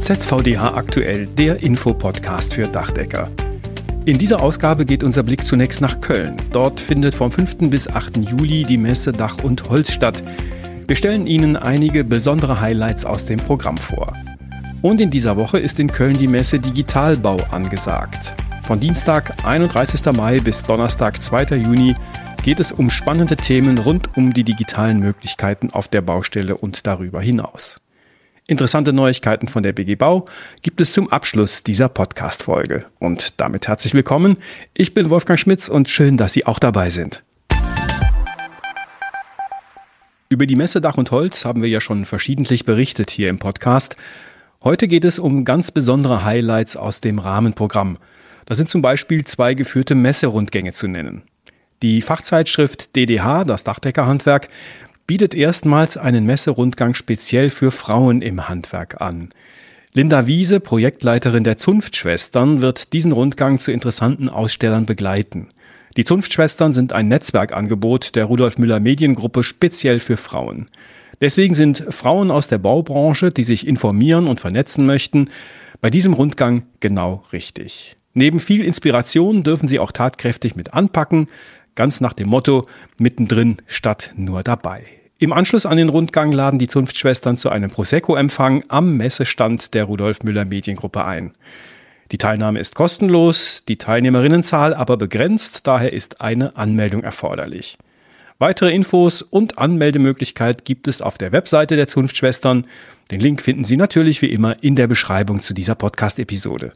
ZVDH aktuell, der Infopodcast für Dachdecker. In dieser Ausgabe geht unser Blick zunächst nach Köln. Dort findet vom 5. bis 8. Juli die Messe Dach und Holz statt. Wir stellen Ihnen einige besondere Highlights aus dem Programm vor. Und in dieser Woche ist in Köln die Messe Digitalbau angesagt. Von Dienstag, 31. Mai bis Donnerstag, 2. Juni geht es um spannende Themen rund um die digitalen Möglichkeiten auf der Baustelle und darüber hinaus. Interessante Neuigkeiten von der BG Bau gibt es zum Abschluss dieser Podcast-Folge. Und damit herzlich willkommen. Ich bin Wolfgang Schmitz und schön, dass Sie auch dabei sind. Über die Messe Dach und Holz haben wir ja schon verschiedentlich berichtet hier im Podcast. Heute geht es um ganz besondere Highlights aus dem Rahmenprogramm. Da sind zum Beispiel zwei geführte Messerundgänge zu nennen. Die Fachzeitschrift DDH, das Dachdeckerhandwerk, bietet erstmals einen Messerundgang speziell für Frauen im Handwerk an. Linda Wiese, Projektleiterin der Zunftschwestern, wird diesen Rundgang zu interessanten Ausstellern begleiten. Die Zunftschwestern sind ein Netzwerkangebot der Rudolf Müller Mediengruppe speziell für Frauen. Deswegen sind Frauen aus der Baubranche, die sich informieren und vernetzen möchten, bei diesem Rundgang genau richtig. Neben viel Inspiration dürfen sie auch tatkräftig mit anpacken, ganz nach dem Motto mittendrin statt nur dabei. Im Anschluss an den Rundgang laden die Zunftschwestern zu einem Prosecco-Empfang am Messestand der Rudolf Müller Mediengruppe ein. Die Teilnahme ist kostenlos, die Teilnehmerinnenzahl aber begrenzt, daher ist eine Anmeldung erforderlich. Weitere Infos und Anmeldemöglichkeit gibt es auf der Webseite der Zunftschwestern. Den Link finden Sie natürlich wie immer in der Beschreibung zu dieser Podcast-Episode.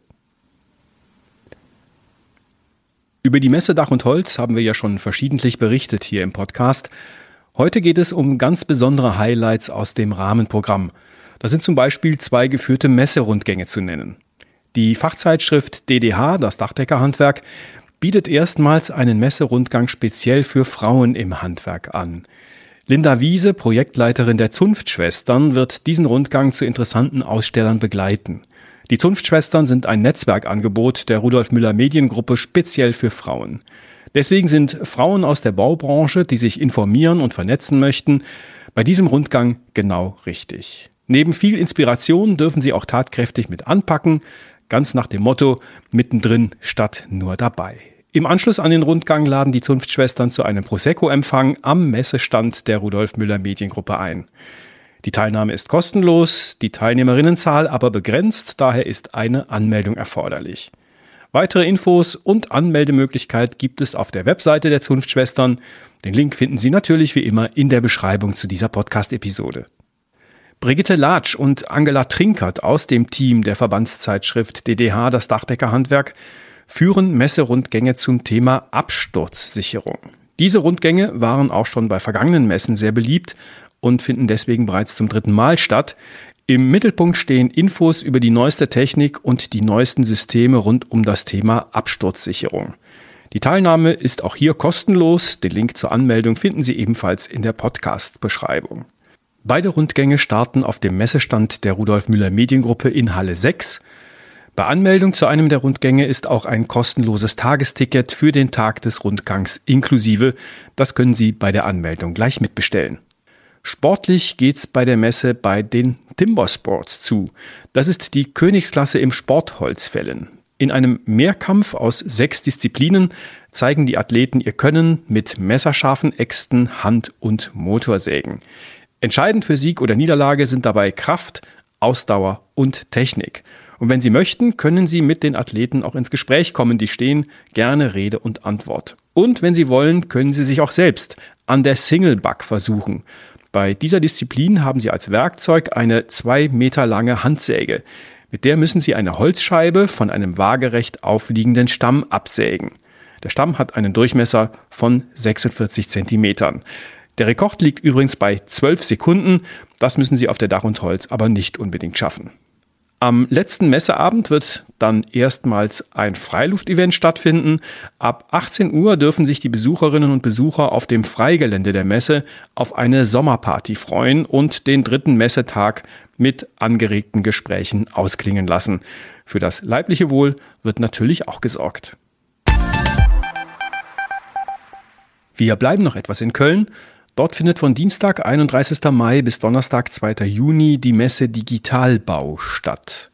Über die Messe Dach und Holz haben wir ja schon verschiedentlich berichtet hier im Podcast. Heute geht es um ganz besondere Highlights aus dem Rahmenprogramm. Da sind zum Beispiel zwei geführte Messerundgänge zu nennen. Die Fachzeitschrift DDH, das Dachdeckerhandwerk, bietet erstmals einen Messerundgang speziell für Frauen im Handwerk an. Linda Wiese, Projektleiterin der Zunftschwestern, wird diesen Rundgang zu interessanten Ausstellern begleiten. Die Zunftschwestern sind ein Netzwerkangebot der Rudolf Müller Mediengruppe speziell für Frauen. Deswegen sind Frauen aus der Baubranche, die sich informieren und vernetzen möchten, bei diesem Rundgang genau richtig. Neben viel Inspiration dürfen sie auch tatkräftig mit anpacken, ganz nach dem Motto mittendrin statt nur dabei. Im Anschluss an den Rundgang laden die Zunftschwestern zu einem Prosecco-Empfang am Messestand der Rudolf Müller Mediengruppe ein. Die Teilnahme ist kostenlos, die Teilnehmerinnenzahl aber begrenzt, daher ist eine Anmeldung erforderlich. Weitere Infos und Anmeldemöglichkeit gibt es auf der Webseite der Zunftschwestern. Den Link finden Sie natürlich wie immer in der Beschreibung zu dieser Podcast-Episode. Brigitte Latsch und Angela Trinkert aus dem Team der Verbandszeitschrift DDH Das Dachdeckerhandwerk führen Messerundgänge zum Thema Absturzsicherung. Diese Rundgänge waren auch schon bei vergangenen Messen sehr beliebt und finden deswegen bereits zum dritten Mal statt. Im Mittelpunkt stehen Infos über die neueste Technik und die neuesten Systeme rund um das Thema Absturzsicherung. Die Teilnahme ist auch hier kostenlos. Den Link zur Anmeldung finden Sie ebenfalls in der Podcast-Beschreibung. Beide Rundgänge starten auf dem Messestand der Rudolf Müller Mediengruppe in Halle 6. Bei Anmeldung zu einem der Rundgänge ist auch ein kostenloses Tagesticket für den Tag des Rundgangs inklusive. Das können Sie bei der Anmeldung gleich mitbestellen. Sportlich geht's bei der Messe bei den Timber Sports zu. Das ist die Königsklasse im Sportholzfällen. In einem Mehrkampf aus sechs Disziplinen zeigen die Athleten ihr Können mit messerscharfen Äxten, Hand- und Motorsägen. Entscheidend für Sieg oder Niederlage sind dabei Kraft, Ausdauer und Technik. Und wenn Sie möchten, können Sie mit den Athleten auch ins Gespräch kommen. Die stehen gerne Rede und Antwort. Und wenn Sie wollen, können Sie sich auch selbst an der Singleback versuchen. Bei dieser Disziplin haben Sie als Werkzeug eine zwei Meter lange Handsäge. Mit der müssen Sie eine Holzscheibe von einem waagerecht aufliegenden Stamm absägen. Der Stamm hat einen Durchmesser von 46 Zentimetern. Der Rekord liegt übrigens bei 12 Sekunden. Das müssen Sie auf der Dach und Holz aber nicht unbedingt schaffen. Am letzten Messeabend wird dann erstmals ein Freiluftevent stattfinden. Ab 18 Uhr dürfen sich die Besucherinnen und Besucher auf dem Freigelände der Messe auf eine Sommerparty freuen und den dritten Messetag mit angeregten Gesprächen ausklingen lassen. Für das leibliche Wohl wird natürlich auch gesorgt. Wir bleiben noch etwas in Köln Dort findet von Dienstag, 31. Mai bis Donnerstag, 2. Juni die Messe Digitalbau statt.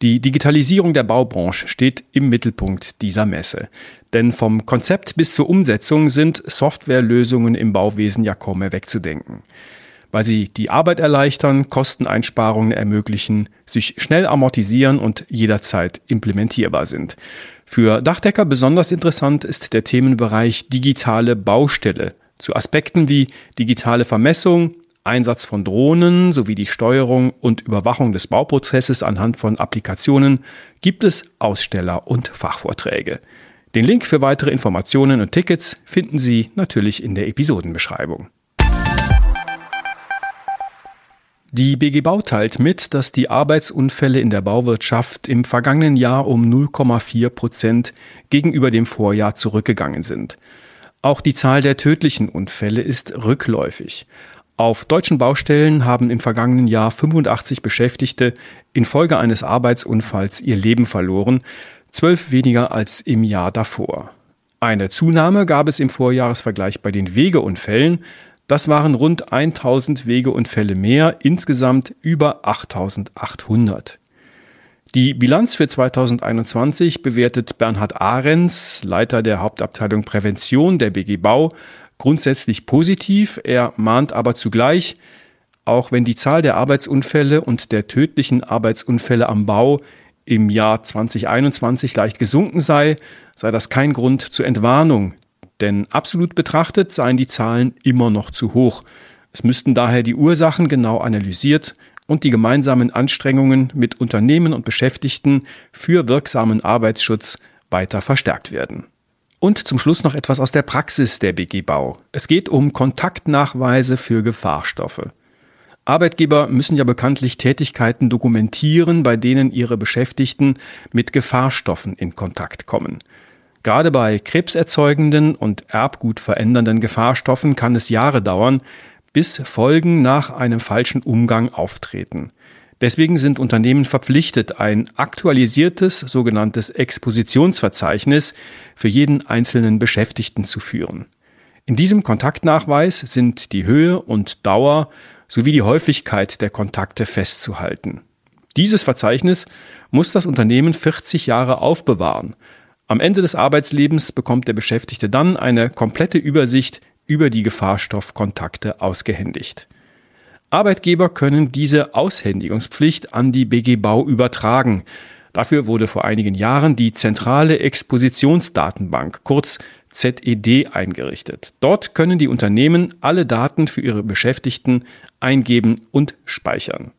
Die Digitalisierung der Baubranche steht im Mittelpunkt dieser Messe. Denn vom Konzept bis zur Umsetzung sind Softwarelösungen im Bauwesen ja kaum mehr wegzudenken. Weil sie die Arbeit erleichtern, Kosteneinsparungen ermöglichen, sich schnell amortisieren und jederzeit implementierbar sind. Für Dachdecker besonders interessant ist der Themenbereich digitale Baustelle zu Aspekten wie digitale Vermessung, Einsatz von Drohnen sowie die Steuerung und Überwachung des Bauprozesses anhand von Applikationen gibt es Aussteller und Fachvorträge. Den Link für weitere Informationen und Tickets finden Sie natürlich in der Episodenbeschreibung. Die BG Bau teilt mit, dass die Arbeitsunfälle in der Bauwirtschaft im vergangenen Jahr um 0,4 Prozent gegenüber dem Vorjahr zurückgegangen sind. Auch die Zahl der tödlichen Unfälle ist rückläufig. Auf deutschen Baustellen haben im vergangenen Jahr 85 Beschäftigte infolge eines Arbeitsunfalls ihr Leben verloren, zwölf weniger als im Jahr davor. Eine Zunahme gab es im Vorjahresvergleich bei den Wegeunfällen. Das waren rund 1000 Wegeunfälle mehr, insgesamt über 8800. Die Bilanz für 2021 bewertet Bernhard Ahrens, Leiter der Hauptabteilung Prävention der BG Bau, grundsätzlich positiv. Er mahnt aber zugleich, auch wenn die Zahl der Arbeitsunfälle und der tödlichen Arbeitsunfälle am Bau im Jahr 2021 leicht gesunken sei, sei das kein Grund zur Entwarnung. Denn absolut betrachtet seien die Zahlen immer noch zu hoch. Es müssten daher die Ursachen genau analysiert und die gemeinsamen Anstrengungen mit Unternehmen und Beschäftigten für wirksamen Arbeitsschutz weiter verstärkt werden. Und zum Schluss noch etwas aus der Praxis der BG Bau. Es geht um Kontaktnachweise für Gefahrstoffe. Arbeitgeber müssen ja bekanntlich Tätigkeiten dokumentieren, bei denen ihre Beschäftigten mit Gefahrstoffen in Kontakt kommen. Gerade bei krebserzeugenden und Erbgut verändernden Gefahrstoffen kann es Jahre dauern, bis Folgen nach einem falschen Umgang auftreten. Deswegen sind Unternehmen verpflichtet, ein aktualisiertes sogenanntes Expositionsverzeichnis für jeden einzelnen Beschäftigten zu führen. In diesem Kontaktnachweis sind die Höhe und Dauer sowie die Häufigkeit der Kontakte festzuhalten. Dieses Verzeichnis muss das Unternehmen 40 Jahre aufbewahren. Am Ende des Arbeitslebens bekommt der Beschäftigte dann eine komplette Übersicht über die Gefahrstoffkontakte ausgehändigt. Arbeitgeber können diese Aushändigungspflicht an die BG Bau übertragen. Dafür wurde vor einigen Jahren die zentrale Expositionsdatenbank, kurz ZED, eingerichtet. Dort können die Unternehmen alle Daten für ihre Beschäftigten eingeben und speichern.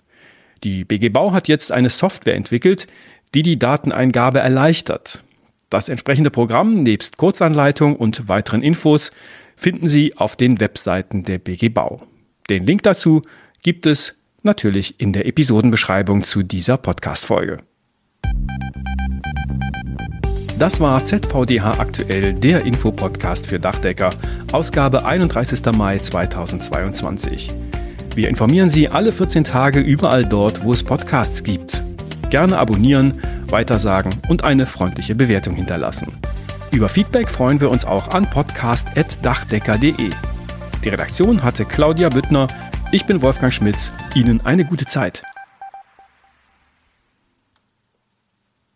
Die BG Bau hat jetzt eine Software entwickelt, die die Dateneingabe erleichtert. Das entsprechende Programm nebst Kurzanleitung und weiteren Infos finden Sie auf den Webseiten der BG Bau. Den Link dazu gibt es natürlich in der Episodenbeschreibung zu dieser Podcast-Folge. Das war ZVDH aktuell, der Infopodcast für Dachdecker, Ausgabe 31. Mai 2022. Wir informieren Sie alle 14 Tage überall dort, wo es Podcasts gibt. Gerne abonnieren, weitersagen und eine freundliche Bewertung hinterlassen. Über Feedback freuen wir uns auch an podcast.dachdecker.de. Die Redaktion hatte Claudia Büttner. Ich bin Wolfgang Schmitz. Ihnen eine gute Zeit.